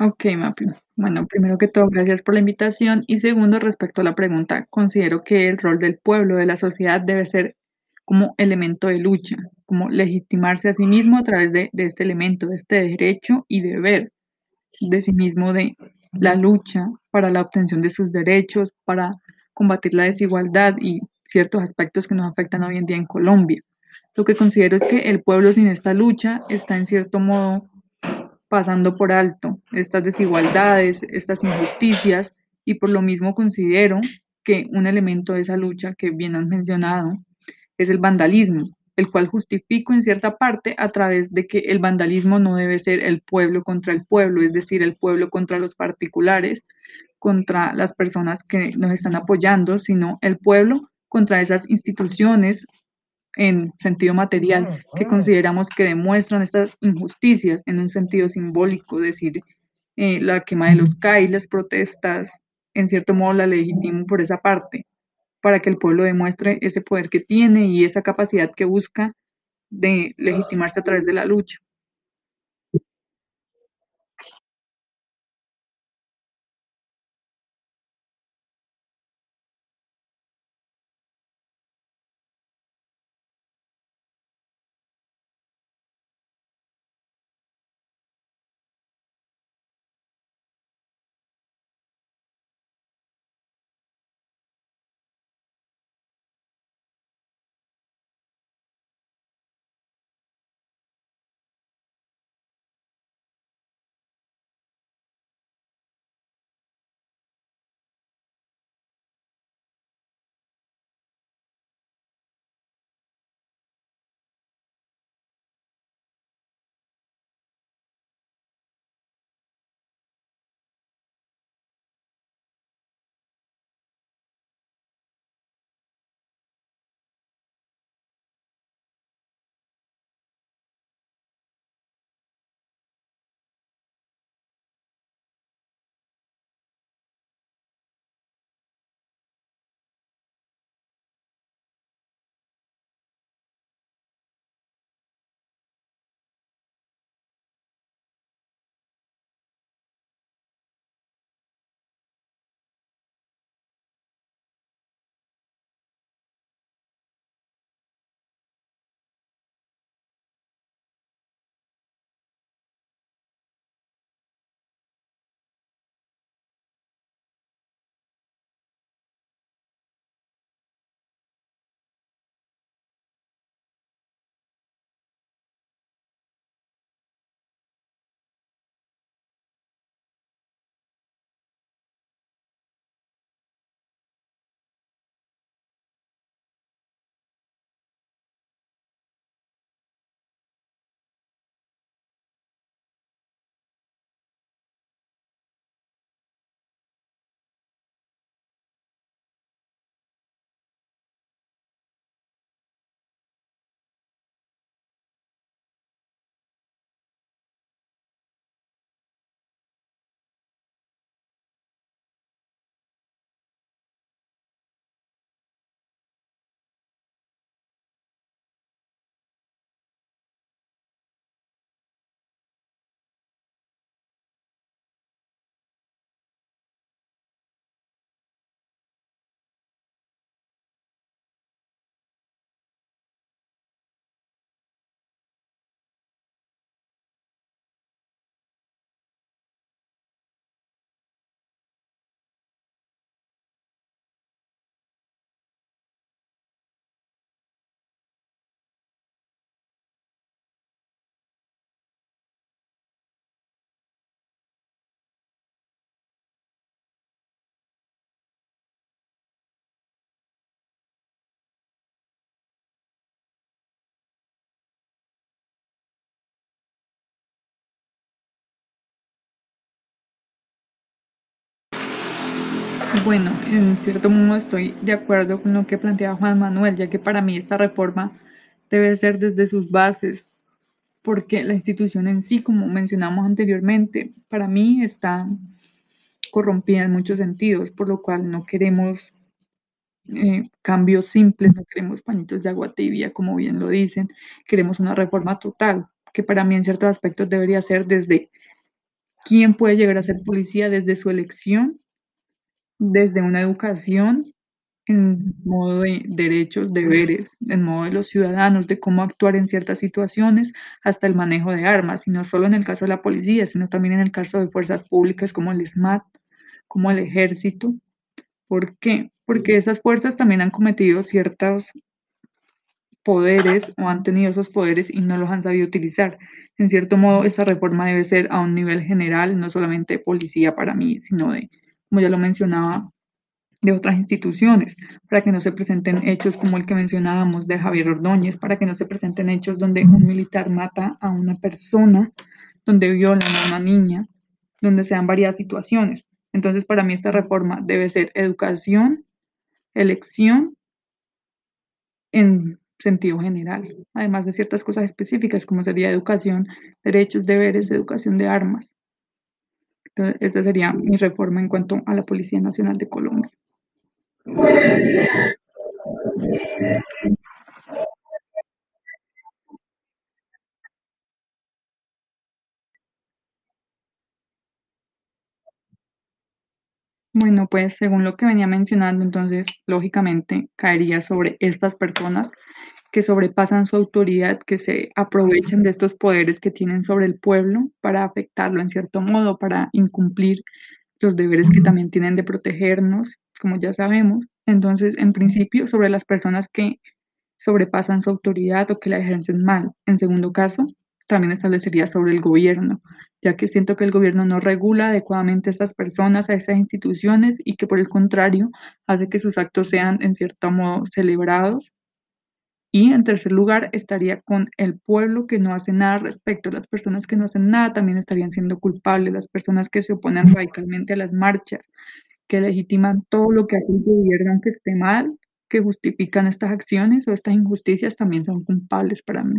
Ok, Mapi. Bueno, primero que todo, gracias por la invitación. Y segundo, respecto a la pregunta, considero que el rol del pueblo, de la sociedad, debe ser como elemento de lucha, como legitimarse a sí mismo a través de, de este elemento, de este derecho y deber de sí mismo, de la lucha para la obtención de sus derechos, para combatir la desigualdad y ciertos aspectos que nos afectan hoy en día en Colombia. Lo que considero es que el pueblo sin esta lucha está en cierto modo pasando por alto estas desigualdades, estas injusticias, y por lo mismo considero que un elemento de esa lucha que bien han mencionado es el vandalismo, el cual justifico en cierta parte a través de que el vandalismo no debe ser el pueblo contra el pueblo, es decir, el pueblo contra los particulares, contra las personas que nos están apoyando, sino el pueblo contra esas instituciones en sentido material que consideramos que demuestran estas injusticias en un sentido simbólico, es decir, eh, la quema de los CAI, las protestas, en cierto modo la legitimo por esa parte, para que el pueblo demuestre ese poder que tiene y esa capacidad que busca de legitimarse a través de la lucha. Bueno, en cierto modo estoy de acuerdo con lo que plantea Juan Manuel, ya que para mí esta reforma debe ser desde sus bases, porque la institución en sí, como mencionamos anteriormente, para mí está corrompida en muchos sentidos, por lo cual no queremos eh, cambios simples, no queremos pañitos de agua tibia, como bien lo dicen, queremos una reforma total, que para mí en ciertos aspectos debería ser desde quién puede llegar a ser policía desde su elección, desde una educación en modo de derechos, deberes, en modo de los ciudadanos, de cómo actuar en ciertas situaciones, hasta el manejo de armas, y no solo en el caso de la policía, sino también en el caso de fuerzas públicas como el SMAT, como el ejército. ¿Por qué? Porque esas fuerzas también han cometido ciertos poderes o han tenido esos poderes y no los han sabido utilizar. En cierto modo, esta reforma debe ser a un nivel general, no solamente de policía para mí, sino de, como ya lo mencionaba, de otras instituciones, para que no se presenten hechos como el que mencionábamos de Javier Ordóñez, para que no se presenten hechos donde un militar mata a una persona, donde violan a una niña, donde sean varias situaciones. Entonces, para mí esta reforma debe ser educación, elección en sentido general, además de ciertas cosas específicas como sería educación, derechos, deberes, educación de armas. Entonces, esta sería mi reforma en cuanto a la Policía Nacional de Colombia. Bueno, pues según lo que venía mencionando, entonces lógicamente caería sobre estas personas que sobrepasan su autoridad, que se aprovechan de estos poderes que tienen sobre el pueblo para afectarlo en cierto modo, para incumplir los deberes que también tienen de protegernos, como ya sabemos. Entonces, en principio, sobre las personas que sobrepasan su autoridad o que la ejercen mal. En segundo caso, también establecería sobre el gobierno, ya que siento que el gobierno no regula adecuadamente a estas personas, a estas instituciones y que por el contrario hace que sus actos sean en cierto modo celebrados. Y en tercer lugar estaría con el pueblo que no hace nada respecto. Las personas que no hacen nada también estarían siendo culpables. Las personas que se oponen radicalmente a las marchas, que legitiman todo lo que hace el gobierno aunque esté mal, que justifican estas acciones o estas injusticias también son culpables para mí.